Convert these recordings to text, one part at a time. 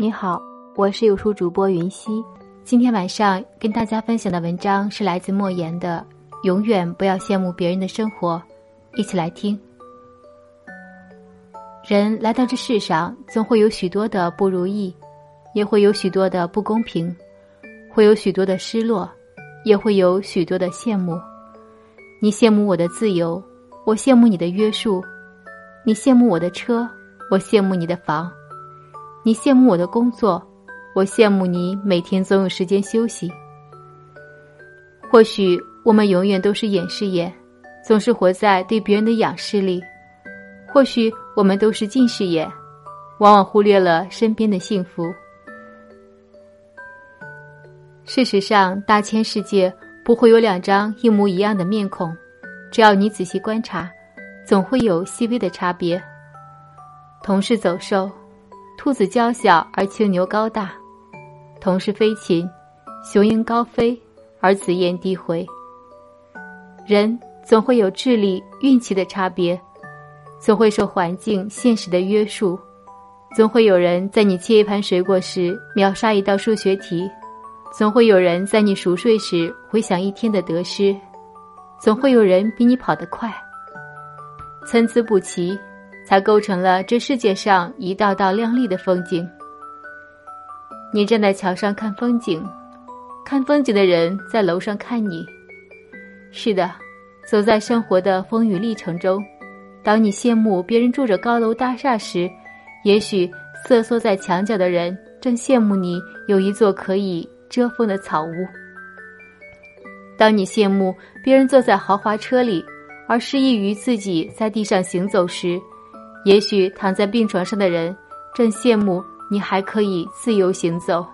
你好，我是有书主播云溪。今天晚上跟大家分享的文章是来自莫言的《永远不要羡慕别人的生活》，一起来听。人来到这世上，总会有许多的不如意，也会有许多的不公平，会有许多的失落，也会有许多的羡慕。你羡慕我的自由，我羡慕你的约束；你羡慕我的车，我羡慕你的房。你羡慕我的工作，我羡慕你每天总有时间休息。或许我们永远都是掩饰眼，总是活在对别人的仰视里；或许我们都是近视眼，往往忽略了身边的幸福。事实上，大千世界不会有两张一模一样的面孔，只要你仔细观察，总会有细微的差别。同是走兽。兔子娇小而青牛高大，同是飞禽，雄鹰高飞而紫燕低回。人总会有智力、运气的差别，总会受环境、现实的约束，总会有人在你切一盘水果时秒杀一道数学题，总会有人在你熟睡时回想一天的得失，总会有人比你跑得快，参差不齐。才构成了这世界上一道道亮丽的风景。你站在桥上看风景，看风景的人在楼上看你。是的，走在生活的风雨历程中，当你羡慕别人住着高楼大厦时，也许瑟缩在墙角的人正羡慕你有一座可以遮风的草屋。当你羡慕别人坐在豪华车里，而失意于自己在地上行走时，也许躺在病床上的人正羡慕你还可以自由行走。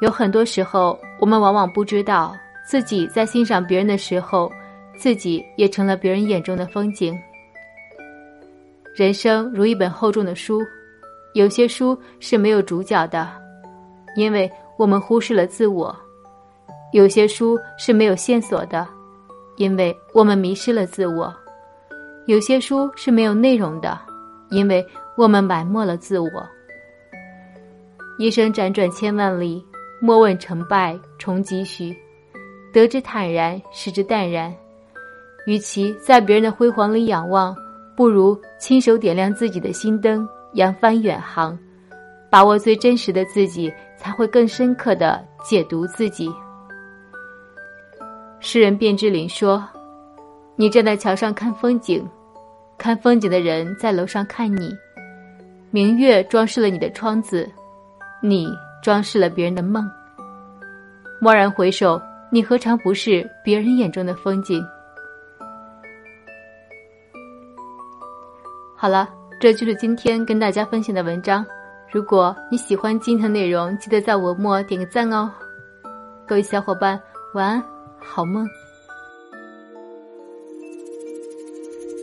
有很多时候，我们往往不知道自己在欣赏别人的时候，自己也成了别人眼中的风景。人生如一本厚重的书，有些书是没有主角的，因为我们忽视了自我；有些书是没有线索的，因为我们迷失了自我。有些书是没有内容的，因为我们埋没了自我。一生辗转千万里，莫问成败重几许，得之坦然，失之淡然。与其在别人的辉煌里仰望，不如亲手点亮自己的心灯，扬帆远航。把握最真实的自己，才会更深刻的解读自己。诗人卞之琳说。你站在桥上看风景，看风景的人在楼上看你。明月装饰了你的窗子，你装饰了别人的梦。蓦然回首，你何尝不是别人眼中的风景？好了，这就是今天跟大家分享的文章。如果你喜欢今天的内容，记得在文末点个赞哦。各位小伙伴，晚安，好梦。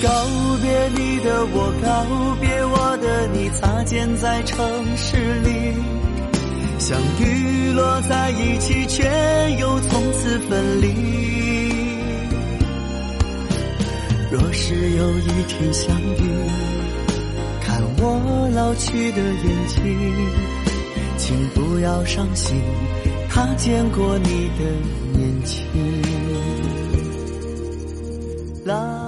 告别你的我，告别我的你，擦肩在城市里，相遇落在一起，却又从此分离。若是有一天相遇，看我老去的眼睛，请不要伤心，他见过你的年轻。啦。啦啦